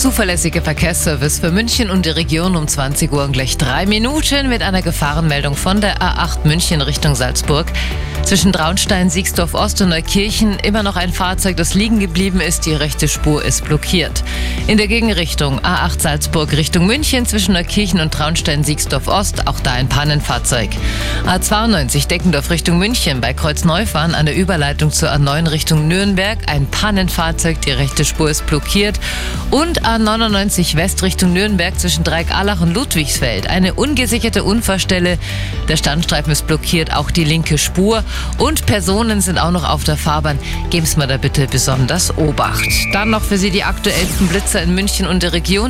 zuverlässige Verkehrsservice für München und die Region um 20 Uhr und gleich drei Minuten mit einer Gefahrenmeldung von der A8 München Richtung Salzburg. Zwischen Traunstein, Siegsdorf Ost und Neukirchen immer noch ein Fahrzeug, das liegen geblieben ist. Die rechte Spur ist blockiert. In der Gegenrichtung A8 Salzburg Richtung München zwischen Neukirchen und Traunstein, Siegsdorf Ost, auch da ein Pannenfahrzeug. A92 Deckendorf Richtung München bei Kreuzneufahren an der Überleitung zur A9 Richtung Nürnberg ein Pannenfahrzeug, die rechte Spur ist blockiert. Und A99 West Richtung Nürnberg zwischen Dreikalach und Ludwigsfeld eine ungesicherte Unfallstelle. Der Standstreifen ist blockiert, auch die linke Spur. Und Personen sind auch noch auf der Fahrbahn. Geben Sie mir da bitte besonders Obacht. Dann noch für Sie die aktuellsten Blitzer in München und der Region.